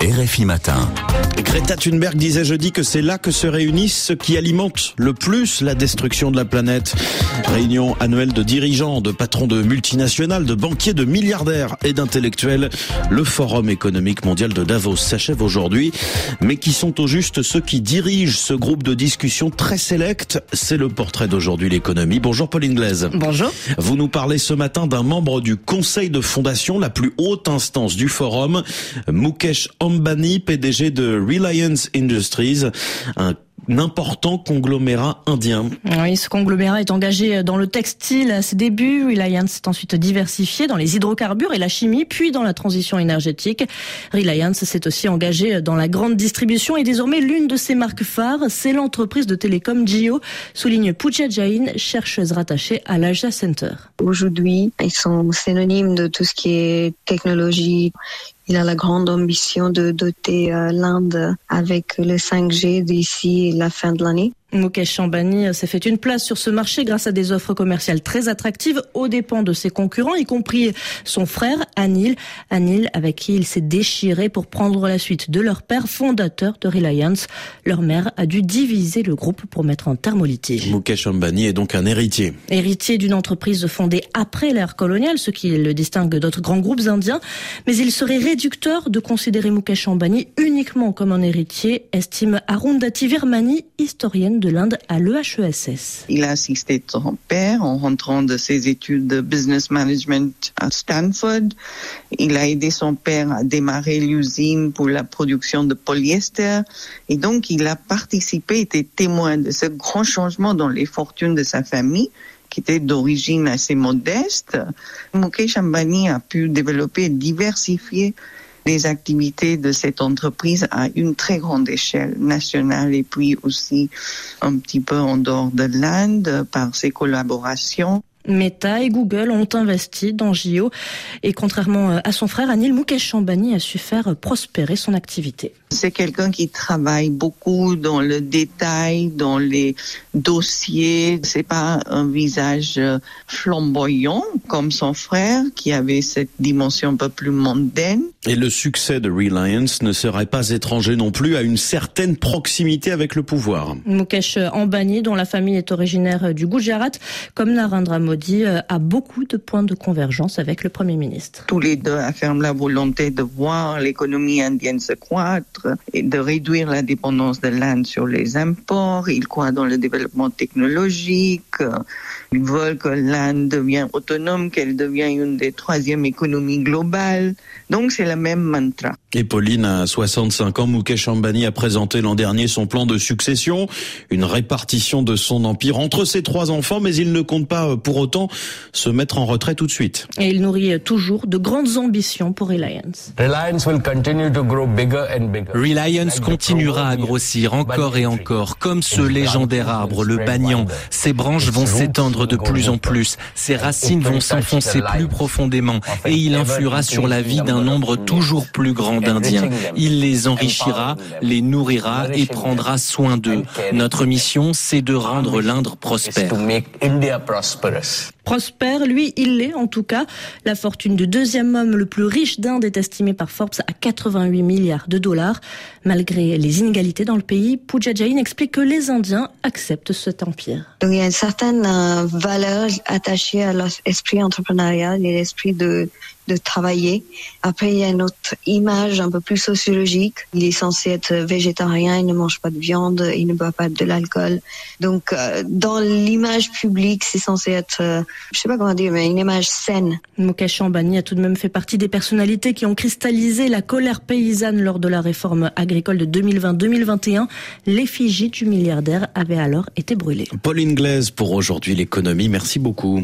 RFI Matin. Greta Thunberg disait jeudi que c'est là que se réunissent ceux qui alimentent le plus la destruction de la planète. Réunion annuelle de dirigeants, de patrons de multinationales, de banquiers, de milliardaires et d'intellectuels. Le Forum économique mondial de Davos s'achève aujourd'hui. Mais qui sont au juste ceux qui dirigent ce groupe de discussion très sélect? C'est le portrait d'aujourd'hui, l'économie. Bonjour Pauline Glaise. Bonjour. Vous nous parlez ce matin d'un membre du conseil de fondation, la plus haute instance du forum, Mukesh Ambani, PDG de Reliance Industries, un important conglomérat indien. Oui, ce conglomérat est engagé dans le textile à ses débuts. Reliance s'est ensuite diversifié dans les hydrocarbures et la chimie, puis dans la transition énergétique. Reliance s'est aussi engagé dans la grande distribution et désormais l'une de ses marques phares, c'est l'entreprise de télécom Jio, souligne Pooja Jain, chercheuse rattachée à l'Asia Center. Aujourd'hui, ils sont synonymes de tout ce qui est technologie. Il a la grande ambition de doter euh, l'Inde avec le 5G d'ici la fin de l'année. Mukesh Ambani s'est fait une place sur ce marché grâce à des offres commerciales très attractives aux dépens de ses concurrents, y compris son frère Anil. Anil, avec qui il s'est déchiré pour prendre la suite de leur père fondateur de Reliance. Leur mère a dû diviser le groupe pour mettre un terme au litige. Mukesh Ambani est donc un héritier. Héritier d'une entreprise fondée après l'ère coloniale, ce qui le distingue d'autres grands groupes indiens. Mais il serait réducteur de considérer Mukesh Ambani uniquement comme un héritier, estime Arundhati Virmani, historienne de l'Inde à l'EHESS. Il a assisté son père en rentrant de ses études de business management à Stanford. Il a aidé son père à démarrer l'usine pour la production de polyester. Et donc, il a participé, été témoin de ce grand changement dans les fortunes de sa famille qui était d'origine assez modeste. Mukesh Ambani a pu développer et diversifier les activités de cette entreprise à une très grande échelle nationale et puis aussi un petit peu en dehors de l'Inde par ses collaborations. Meta et Google ont investi dans JO et contrairement à son frère Anil Mukesh Ambani a su faire prospérer son activité. C'est quelqu'un qui travaille beaucoup dans le détail, dans les dossiers. C'est pas un visage flamboyant comme son frère qui avait cette dimension un peu plus mondaine. Et le succès de Reliance ne serait pas étranger non plus à une certaine proximité avec le pouvoir. Mukesh Ambani, dont la famille est originaire du Gujarat, comme Narendra Modi, a beaucoup de points de convergence avec le Premier ministre. Tous les deux affirment la volonté de voir l'économie indienne se croître et de réduire la dépendance de l'Inde sur les imports. Ils croient dans le développement technologique. Ils veulent que l'Inde devienne autonome, qu'elle devienne une des troisièmes économies globales. Donc c'est le même mantra. Et Pauline, à 65 ans, Mukesh Ambani a présenté l'an dernier son plan de succession, une répartition de son empire entre ses trois enfants, mais il ne compte pas pour autant se mettre en retrait tout de suite. Et il nourrit toujours de grandes ambitions pour Reliance. Reliance will continue to grow bigger and bigger. Reliance continuera à grossir encore et encore, comme ce légendaire arbre, le banyan. Ses branches vont s'étendre de plus en plus, ses racines vont s'enfoncer plus profondément, et il influera sur la vie d'un nombre toujours plus grand d'Indiens. Il les enrichira, les nourrira et prendra soin d'eux. Notre mission, c'est de rendre l'Inde prospère. Prospère, lui, il l'est en tout cas. La fortune du deuxième homme le plus riche d'Inde est estimée par Forbes à 88 milliards de dollars. Malgré les inégalités dans le pays, Pooja Jain explique que les Indiens acceptent cet empire. Donc il y a une certaine euh, valeur attachée à l'esprit entrepreneurial et l'esprit de travailler. Après, il y a une autre image un peu plus sociologique. Il est censé être végétarien, il ne mange pas de viande, il ne boit pas de l'alcool. Donc, euh, dans l'image publique, c'est censé être, euh, je sais pas comment dire, mais une image saine. Mukesh Ambani a tout de même fait partie des personnalités qui ont cristallisé la colère paysanne lors de la réforme agricole de 2020-2021. L'effigie du milliardaire avait alors été brûlée. Pauline Glaise pour aujourd'hui l'économie. Merci beaucoup.